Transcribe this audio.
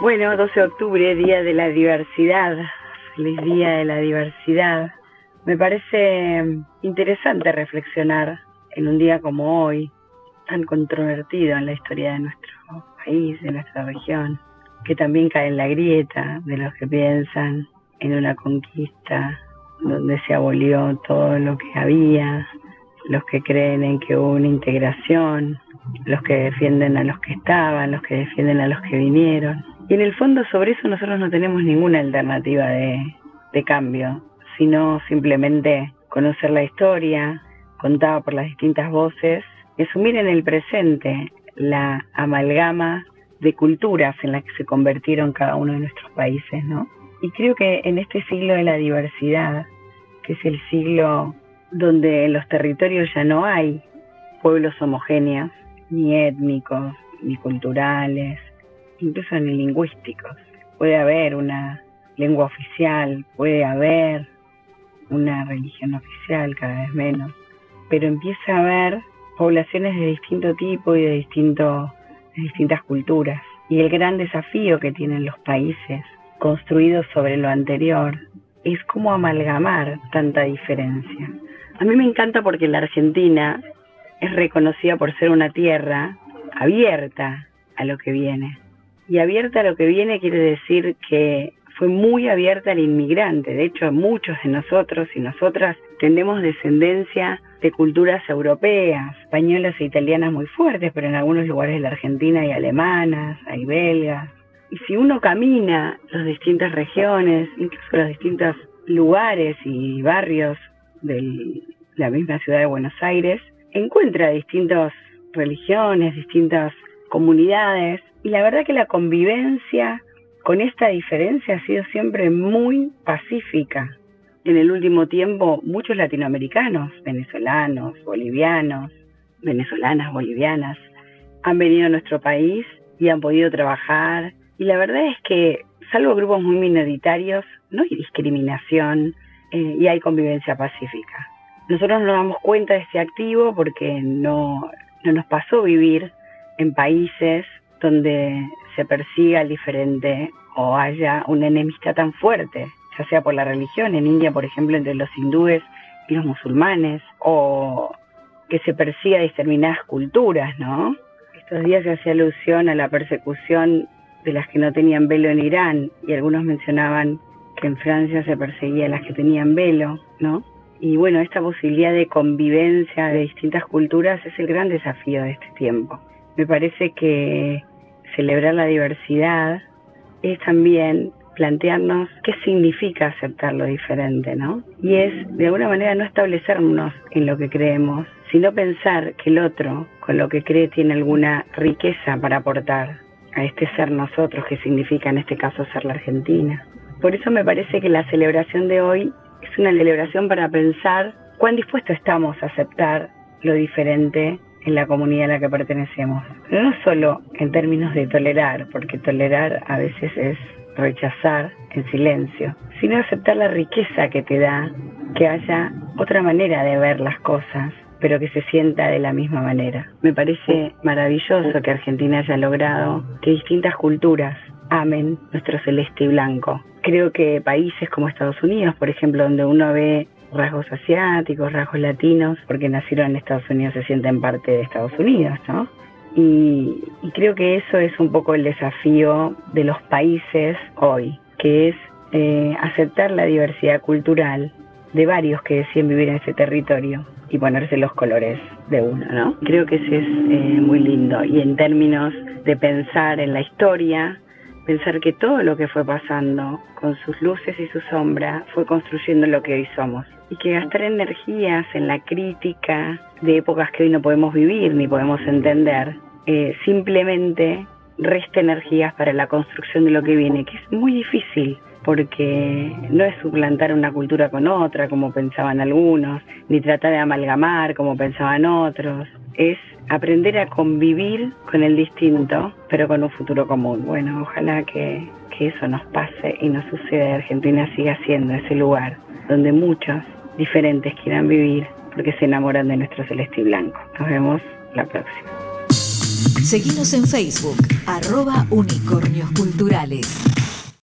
Bueno, 12 de octubre, Día de la Diversidad. Feliz Día de la Diversidad. Me parece interesante reflexionar en un día como hoy, tan controvertido en la historia de nuestro país, de nuestra región, que también cae en la grieta de los que piensan en una conquista donde se abolió todo lo que había, los que creen en que hubo una integración, los que defienden a los que estaban, los que defienden a los que vinieron. Y en el fondo sobre eso nosotros no tenemos ninguna alternativa de, cambio, sino simplemente conocer la historia contada por las distintas voces y asumir en el presente la amalgama de culturas en las que se convirtieron cada uno de nuestros países, ¿no? Y creo que en este siglo de la diversidad, que es el siglo donde en los territorios ya no hay pueblos homogéneos, ni étnicos, ni culturales, incluso ni lingüísticos. Puede haber una lengua oficial, puede haber una religión oficial, cada vez menos, pero empieza a haber poblaciones de distinto tipo y de, distinto, de distintas culturas. Y el gran desafío que tienen los países construidos sobre lo anterior es cómo amalgamar tanta diferencia. A mí me encanta porque la Argentina es reconocida por ser una tierra abierta a lo que viene. Y abierta a lo que viene quiere decir que fue muy abierta al inmigrante. De hecho, muchos de nosotros y nosotras tenemos descendencia de culturas europeas, españolas e italianas muy fuertes, pero en algunos lugares de la Argentina hay alemanas, hay belgas. Y si uno camina las distintas regiones, incluso los distintos lugares y barrios de la misma ciudad de Buenos Aires, encuentra distintas religiones, distintas comunidades, y la verdad que la convivencia con esta diferencia ha sido siempre muy pacífica. En el último tiempo, muchos latinoamericanos, venezolanos, bolivianos, venezolanas, bolivianas, han venido a nuestro país y han podido trabajar. Y la verdad es que, salvo grupos muy minoritarios, no hay discriminación eh, y hay convivencia pacífica. Nosotros nos damos cuenta de este activo porque no, no nos pasó vivir en países donde se persiga al diferente o haya una enemistad tan fuerte, ya sea por la religión, en India, por ejemplo, entre los hindúes y los musulmanes, o que se persiga determinadas culturas, ¿no? Estos días se hacía alusión a la persecución de las que no tenían velo en Irán y algunos mencionaban que en Francia se perseguía a las que tenían velo, ¿no? Y bueno, esta posibilidad de convivencia de distintas culturas es el gran desafío de este tiempo. Me parece que celebrar la diversidad es también plantearnos qué significa aceptar lo diferente, ¿no? Y es de alguna manera no establecernos en lo que creemos, sino pensar que el otro, con lo que cree, tiene alguna riqueza para aportar a este ser nosotros, que significa en este caso ser la Argentina. Por eso me parece que la celebración de hoy es una celebración para pensar cuán dispuestos estamos a aceptar lo diferente en la comunidad a la que pertenecemos. No solo en términos de tolerar, porque tolerar a veces es rechazar en silencio, sino aceptar la riqueza que te da que haya otra manera de ver las cosas, pero que se sienta de la misma manera. Me parece maravilloso que Argentina haya logrado que distintas culturas amen nuestro celeste y blanco. Creo que países como Estados Unidos, por ejemplo, donde uno ve rasgos asiáticos, rasgos latinos, porque nacieron en Estados Unidos, se sienten parte de Estados Unidos, ¿no? Y, creo que eso es un poco el desafío de los países hoy, que es eh, aceptar la diversidad cultural de varios que deciden vivir en ese territorio y ponerse los colores de uno, ¿no? Creo que ese es eh, muy lindo. Y en términos de pensar en la historia, pensar que todo lo que fue pasando, con sus luces y sus sombras, fue construyendo lo que hoy somos. Y que gastar energías en la crítica de épocas que hoy no podemos vivir ni podemos entender, eh, simplemente resta energías para la construcción de lo que viene, que es muy difícil porque no es suplantar una cultura con otra, como pensaban algunos, ni tratar de amalgamar, como pensaban otros. Es aprender a convivir con el distinto, pero con un futuro común. Bueno, ojalá que, que eso nos pase y nos suceda Argentina siga siendo ese lugar donde muchos diferentes quieran vivir porque se enamoran de nuestro celeste y blanco. Nos vemos la próxima. Seguimos en Facebook, arroba unicornios culturales.